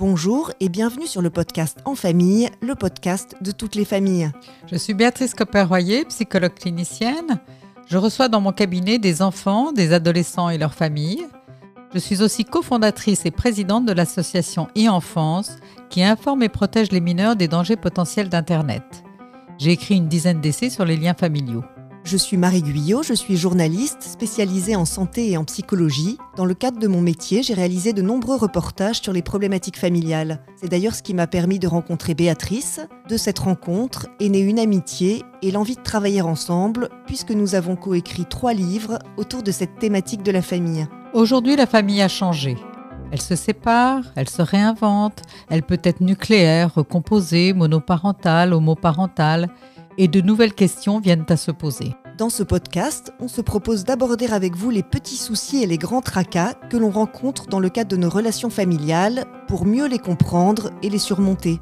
Bonjour et bienvenue sur le podcast En famille, le podcast de toutes les familles. Je suis Béatrice Copper-Royer, psychologue clinicienne. Je reçois dans mon cabinet des enfants, des adolescents et leurs familles. Je suis aussi cofondatrice et présidente de l'association e-enfance qui informe et protège les mineurs des dangers potentiels d'Internet. J'ai écrit une dizaine d'essais sur les liens familiaux. Je suis Marie Guyot, je suis journaliste spécialisée en santé et en psychologie. Dans le cadre de mon métier, j'ai réalisé de nombreux reportages sur les problématiques familiales. C'est d'ailleurs ce qui m'a permis de rencontrer Béatrice. De cette rencontre est née une amitié et l'envie de travailler ensemble, puisque nous avons coécrit trois livres autour de cette thématique de la famille. Aujourd'hui, la famille a changé. Elle se sépare, elle se réinvente, elle peut être nucléaire, recomposée, monoparentale, homoparentale, et de nouvelles questions viennent à se poser. Dans ce podcast, on se propose d'aborder avec vous les petits soucis et les grands tracas que l'on rencontre dans le cadre de nos relations familiales pour mieux les comprendre et les surmonter.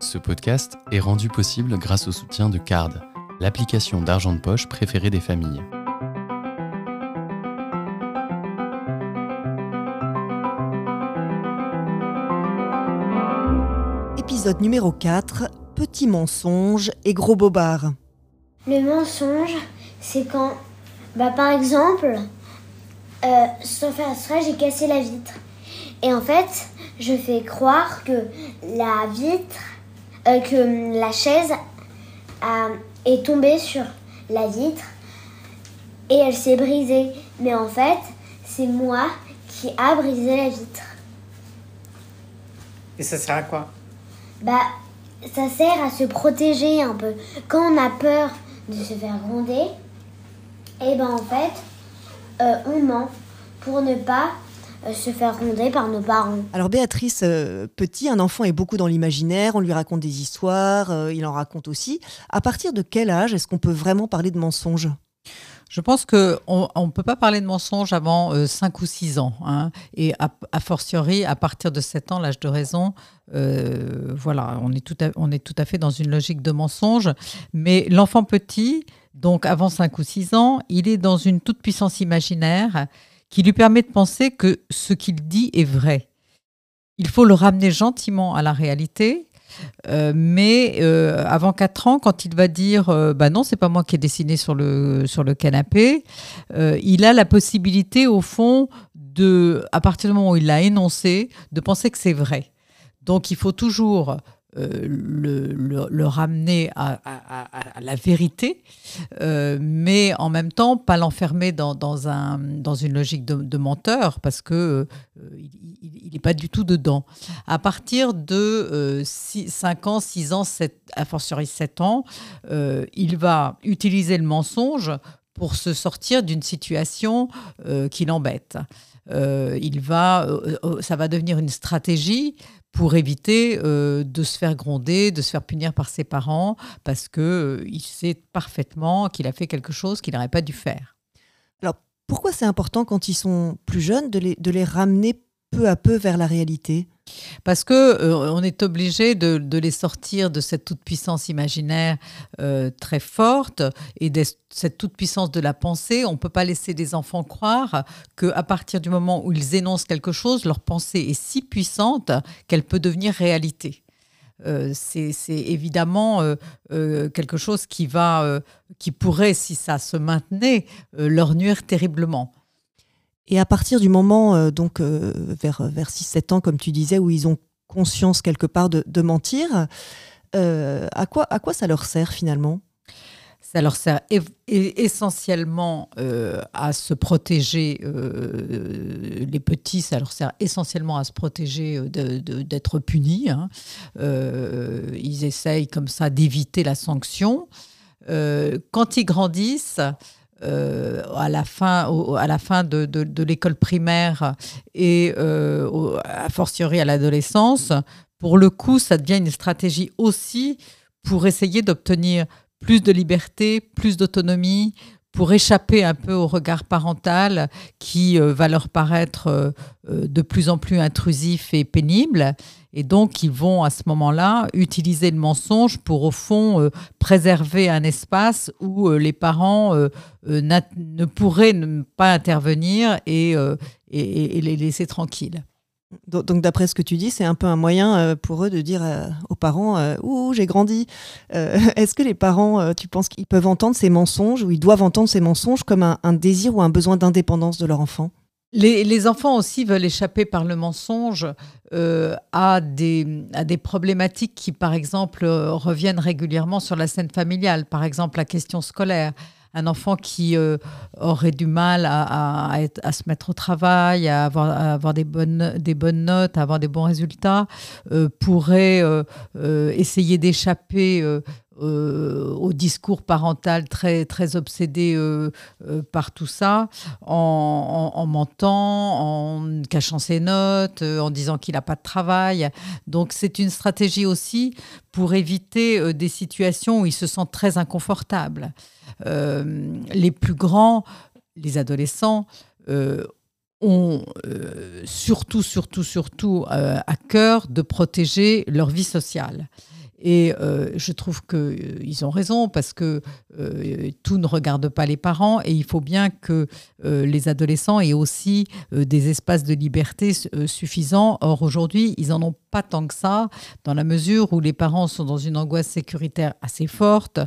Ce podcast est rendu possible grâce au soutien de Card, l'application d'argent de poche préférée des familles. Épisode numéro 4, Petit mensonge et gros bobard. Le mensonge, c'est quand, bah, par exemple, euh, sans faire exprès, j'ai cassé la vitre. Et en fait, je fais croire que la vitre, euh, que la chaise a- est tombée sur la vitre et elle s'est brisée. Mais en fait, c'est moi qui a brisé la vitre. Et ça sert à quoi? Bah, ça sert à se protéger un peu. Quand on a peur de se faire gronder, et ben en fait, euh, on ment pour ne pas euh, se faire gronder par nos parents. Alors Béatrice, euh, petit, un enfant est beaucoup dans l'imaginaire, on lui raconte des histoires, il en raconte aussi. À partir de quel âge est-ce qu'on peut vraiment parler de mensonge Je pense qu'on ne peut pas parler de mensonge avant 5 ou 6 ans. hein. et a, a fortiori, à partir de 7 ans, l'âge de raison, euh, voilà, on est, tout à, on est tout à fait dans une logique de mensonge. Mais l'enfant petit, donc avant 5 ou 6 ans, il est dans une toute puissance imaginaire qui lui permet de penser que ce qu'il dit est vrai. Il faut le ramener gentiment à la réalité. Euh, mais euh, avant 4 ans, quand il va dire euh, bah non, c'est pas moi qui ai dessiné sur le, sur le canapé, euh, il a la possibilité, au fond, de, à partir du moment où il l'a énoncé, de penser que c'est vrai. Donc il faut toujours le, le- ramener à, la vérité, euh, mais en même temps pas l'enfermer dans, dans un, dans une logique de, menteur, parce que euh, il n'est pas du tout dedans. À partir de euh, 5 ans, 6 ans, 7, à fortiori 7 ans, euh, il va utiliser le mensonge pour se sortir d'une situation euh, qui l'embête. Euh, il va, euh, euh, ça va devenir une stratégie pour éviter euh, de se faire gronder, de se faire punir par ses parents, parce que euh, il sait parfaitement qu'il a fait quelque chose qu'il n'aurait pas dû faire. Pourquoi c'est important quand ils sont plus jeunes de les ramener peu à peu vers la réalité? Parce que euh, on est obligé de, les sortir de cette toute puissance imaginaire euh, très forte et de cette toute puissance de la pensée. On ne peut pas laisser des enfants croire que à partir du moment où ils énoncent quelque chose, leur pensée est si puissante qu'elle peut devenir réalité. Euh, c'est évidemment quelque chose qui va, qui pourrait, si ça se maintenait, leur nuire terriblement. Et à partir du moment, euh, donc euh, vers, vers 6-7 ans, comme tu disais, où ils ont conscience quelque part de, mentir, euh, à, quoi, à quoi ça leur sert finalement? Ça leur sert essentiellement à se protéger, les petits, ça leur sert essentiellement à se protéger d'être punis. hein. Ils essayent comme ça d'éviter la sanction. Quand ils grandissent, euh, à la fin, à la fin de, de- l'école primaire et euh, a fortiori à l'adolescence, pour le coup, ça devient une stratégie aussi pour essayer d'obtenir plus de liberté, plus d'autonomie, pour échapper un peu au regard parental qui va leur paraître de plus en plus intrusif et pénible. Et donc, ils vont à ce moment-là utiliser le mensonge pour, au fond, préserver un espace où les parents ne pourraient pas intervenir et, et les laisser tranquilles. Donc, d'après ce que tu dis, c'est un peu un moyen euh, pour eux de dire euh, aux parents euh, Ouh, j'ai grandi. Est-ce que les parents, tu penses qu'ils peuvent entendre ces mensonges ou ils doivent entendre ces mensonges comme un, désir ou un besoin d'indépendance de leur enfant? Les, enfants aussi veulent échapper par le mensonge à, des, à des problématiques qui, par exemple, reviennent régulièrement sur la scène familiale. Par exemple, la question scolaire un enfant qui euh, aurait du mal à, se mettre au travail, à avoir, des, bonnes, notes, à avoir des bons résultats, euh, pourrait euh, essayer d'échapper au discours parental très, très obsédé par tout ça, en, mentant, en cachant ses notes, en disant qu'il n'a pas de travail. Donc c'est une stratégie aussi pour éviter des situations où il se sent très inconfortable. Euh, les plus grands, les adolescents, euh, ont euh, surtout, surtout, surtout à cœur de protéger leur vie sociale. Et euh, je trouve qu'ils euh, ont raison parce que euh, tout ne regarde pas les parents et il faut bien que les adolescents aient aussi des espaces de liberté suffisants. Or, aujourd'hui, ils n'en ont pas tant que ça, dans la mesure où les parents sont dans une angoisse sécuritaire assez forte,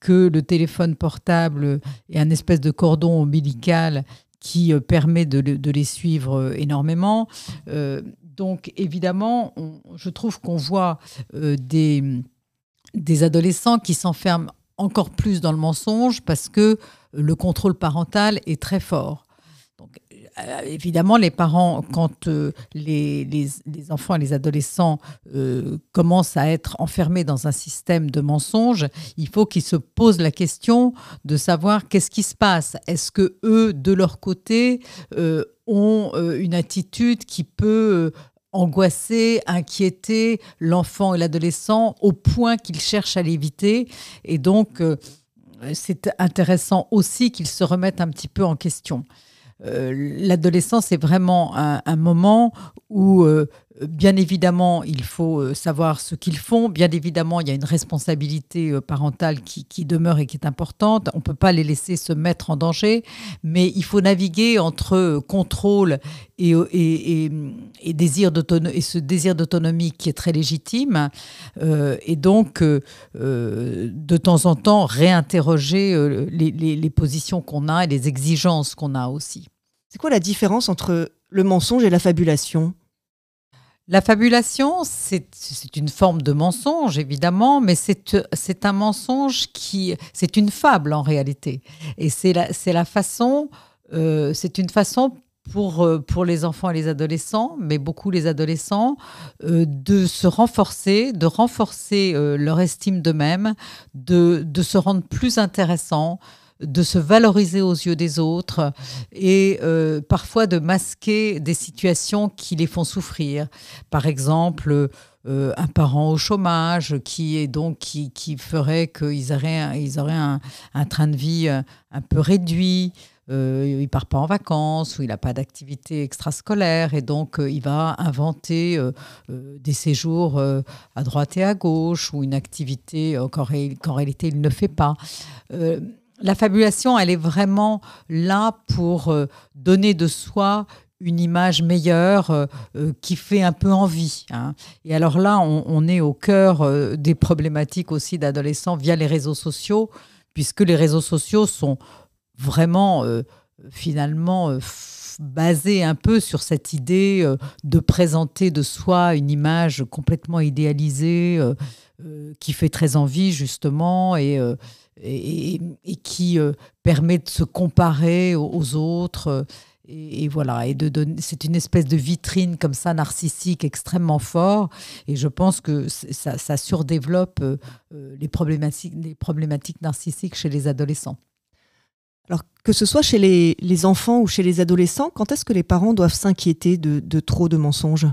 que le téléphone portable est un espèce de cordon ombilical qui permet de, de les suivre énormément. Donc évidemment, je trouve qu'on voit euh, des, adolescents qui s'enferment encore plus dans le mensonge parce que le contrôle parental est très fort. Euh, évidemment, les parents, quand euh, les, enfants et les adolescents commencent à être enfermés dans un système de mensonges, il faut qu'ils se posent la question de savoir qu'est-ce qui se passe. Est-ce que eux, de leur côté, ont une attitude qui peut angoisser, inquiéter l'enfant et l'adolescent au point qu'ils cherchent à l'éviter. Et donc, c'est intéressant aussi qu'ils se remettent un petit peu en question. Euh, l'adolescence est vraiment un, moment où, euh, bien évidemment, il faut euh, savoir ce qu'ils font. Bien évidemment, il y a une responsabilité parentale qui, demeure et qui est importante. On ne peut pas les laisser se mettre en danger, mais il faut naviguer entre contrôle et, et, ce désir d'autonomie qui est très légitime. et donc, de temps en temps, réinterroger les positions qu'on a et les exigences qu'on a aussi. C'est quoi la différence entre le mensonge et la fabulation? La fabulation, c'est une forme de mensonge, évidemment, mais c'est un mensonge qui... C'est une fable, en réalité. Et c'est la, façon... Euh, c'est une façon pour, euh, pour les enfants et les adolescents, mais beaucoup les adolescents, euh, de se renforcer, de renforcer leur estime d'eux-mêmes, de, de, se rendre plus intéressants, de se valoriser aux yeux des autres et euh, parfois de masquer des situations qui les font souffrir. Par exemple, euh, un parent au chômage qui est donc qui, qui ferait qu'ils auraient, ils auraient un, train de vie euh, un peu réduit. il il part pas en vacances ou il n'a pas d'activité extrascolaire et donc il va inventer des séjours à droite et à gauche ou une activité qu'en réalité il ne fait pas la fabulation, elle est vraiment là pour euh, donner de soi une image meilleure euh, euh, qui fait un peu envie. Hein. Et alors là, on, est au cœur des problématiques aussi d'adolescents via les réseaux sociaux, puisque les réseaux sociaux sont vraiment finalement basés un peu sur cette idée de présenter de soi une image complètement idéalisée qui fait très envie justement et et, qui euh, permet de se comparer aux, autres. Et, voilà, et de c'est une espèce de vitrine comme ça narcissique extrêmement fort. Et je pense que ça, surdéveloppe euh, euh, les, problématiques, les problématiques narcissiques chez les adolescents. Alors que ce soit chez les, enfants ou chez les adolescents, quand est-ce que les parents doivent s'inquiéter de, de, trop de mensonges?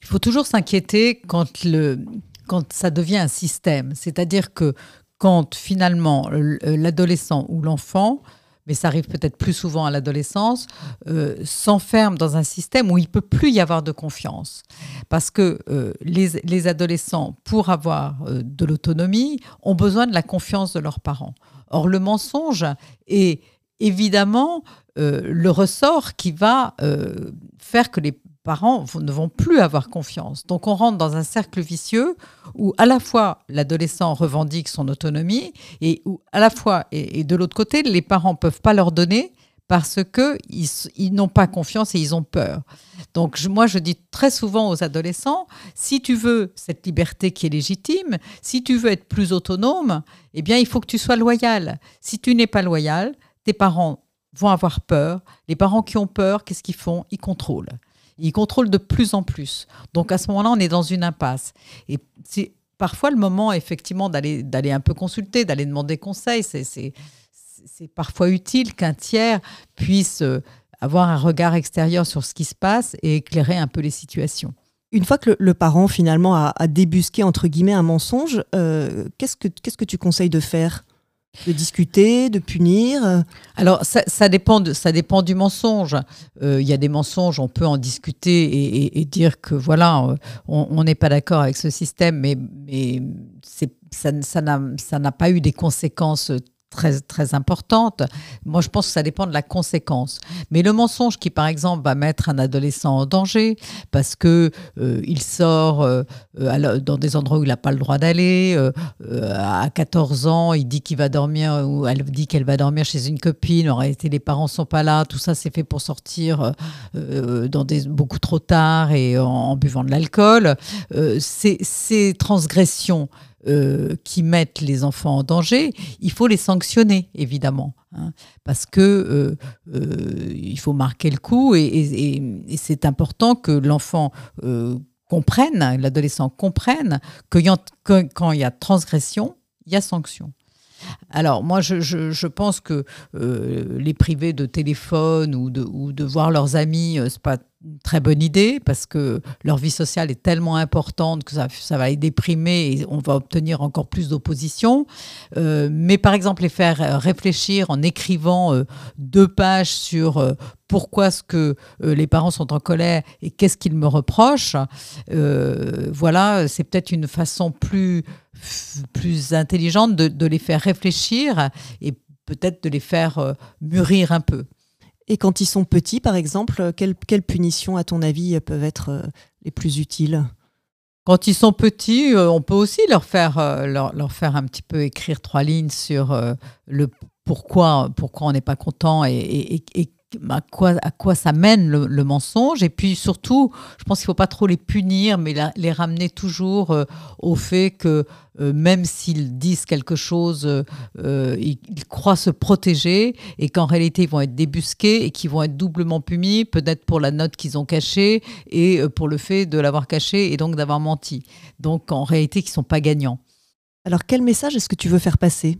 Il faut toujours s'inquiéter quand, le, quand ça devient un système. C'est-à-dire que quand finalement l'adolescent ou l'enfant mais ça arrive peut-être plus souvent à l'adolescence, euh, s'enferme dans un système où il peut plus y avoir de confiance. Parce que euh, les, adolescents, pour avoir euh, de l'autonomie, ont besoin de la confiance de leurs parents. Or, le mensonge est évidemment le ressort qui va faire que les parents ne vont plus avoir confiance. Donc on rentre dans un cercle vicieux où à la fois l'adolescent revendique son autonomie et où à la fois et, de l'autre côté les parents peuvent pas leur donner parce que ils, n'ont pas confiance et ils ont peur. Donc moi je dis très souvent aux adolescents si tu veux cette liberté qui est légitime, si tu veux être plus autonome, eh bien il faut que tu sois loyal. Si tu n'es pas loyal, tes parents vont avoir peur. Les parents qui ont peur, qu'est-ce qu'ils font? Ils contrôlent. Ils contrôlent de plus en plus. Donc à ce moment-là, on est dans une impasse. Et c'est parfois le moment, effectivement, d'aller, un peu consulter, d'aller demander conseil. C'est, parfois utile qu'un tiers puisse euh, avoir un regard extérieur sur ce qui se passe et éclairer un peu les situations. Une fois que le, parent finalement a, débusqué entre guillemets un mensonge, euh, qu'est-ce, que, qu'est-ce que tu conseilles de faire? De discuter, de punir Alors, ça, dépend, de, ça dépend du mensonge. Euh, il y a des mensonges, on peut en discuter et, dire que voilà, euh, on n'est pas d'accord avec ce système, mais, mais ça n'a pas eu des conséquences très, très importante. Moi, je pense que ça dépend de la conséquence. Mais le mensonge qui, par exemple, va mettre un adolescent en danger parce que euh, il sort euh, dans des endroits où il n'a pas le droit d'aller, euh, à 14 ans, il dit qu'il va dormir ou elle dit qu'elle va dormir chez une copine. En réalité, les parents sont pas là. Tout ça, c'est fait pour sortir dans des beaucoup trop tard et en, en buvant de l'alcool. ces transgressions euh, qui mettent les enfants en danger, il faut les sanctionner, évidemment. Hein, parce que euh, euh, il faut marquer le coup et, c'est important que l'enfant comprenne, l'adolescent comprenne que, quand il y a transgression, il y a sanction. Alors moi, je, pense que les privés de téléphone ou de, voir leurs amis, c'est pas une très bonne idée parce que leur vie sociale est tellement importante que ça, va les déprimer et on va obtenir encore plus d'opposition. Euh, mais par exemple, les faire réfléchir en écrivant euh, deux pages sur euh, pourquoi ce que les parents sont en colère et qu'est-ce qu'ils me reprochent, voilà, c'est peut-être une façon plus, plus intelligente de, de les faire réfléchir et peut-être de les faire mûrir un peu. Et quand ils sont petits, par exemple, quelles, punitions, à ton avis, peuvent être euh, les plus utiles? Quand ils sont petits, euh, on peut aussi leur faire, euh, leur, faire un petit peu écrire trois lignes sur le pourquoi, pourquoi on n'est pas content et, à quoi, ça mène le, mensonge. Et puis surtout, je pense qu'il ne faut pas trop les punir, mais les ramener toujours euh, au fait que euh, même s'ils disent quelque chose, euh, ils, croient se protéger et qu'en réalité, ils vont être débusqués et qu'ils vont être doublement punis, peut-être pour la note qu'ils ont cachée et pour le fait de l'avoir cachée et donc d'avoir menti. Donc en réalité, qu'ils ne sont pas gagnants. Alors quel message est-ce que tu veux faire passer?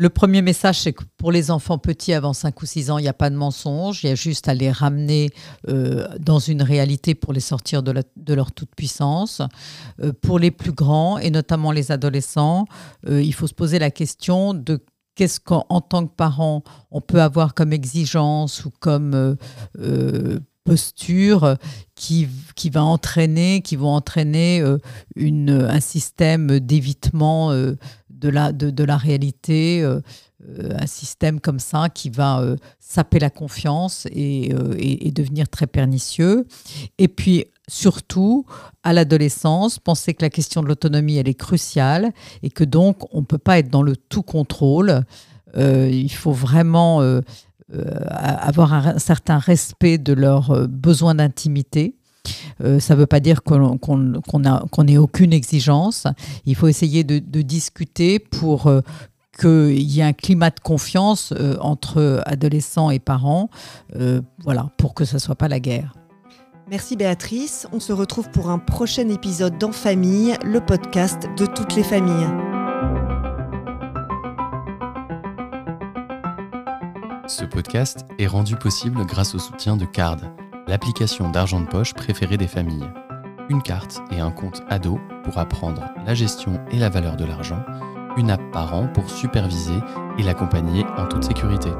Le premier message, c'est que pour les enfants petits avant 5 ou 6 ans, il n'y a pas de mensonge, il y a juste à les ramener euh, dans une réalité pour les sortir de, leur toute-puissance. Euh, pour les plus grands, et notamment les adolescents, euh, il faut se poser la question de qu'est-ce qu'en tant que parent, on peut avoir comme exigence ou comme posture qui, va entraîner, qui vont entraîner un système d'évitement de la, de, la réalité, euh, euh, un système comme ça qui va euh, saper la confiance et, et, devenir très pernicieux. Et puis, surtout, à l'adolescence, penser que la question de l'autonomie, elle est cruciale et que donc, on ne peut pas être dans le tout contrôle. il faut vraiment avoir un, certain respect de leurs besoins d'intimité euh, ça ne veut pas dire qu'on n'ait aucune exigence. Il faut essayer de, discuter pour euh, qu'il y ait un climat de confiance euh, entre adolescents et parents, voilà, pour que ce ne soit pas la guerre. Merci Béatrice. On se retrouve pour un prochain épisode dans Famille, le podcast de toutes les familles. Ce podcast est rendu possible grâce au soutien de CARD l'application d'argent de poche préférée des familles. Une carte et un compte ado pour apprendre la gestion et la valeur de l'argent, une app par an pour superviser et l'accompagner en toute sécurité.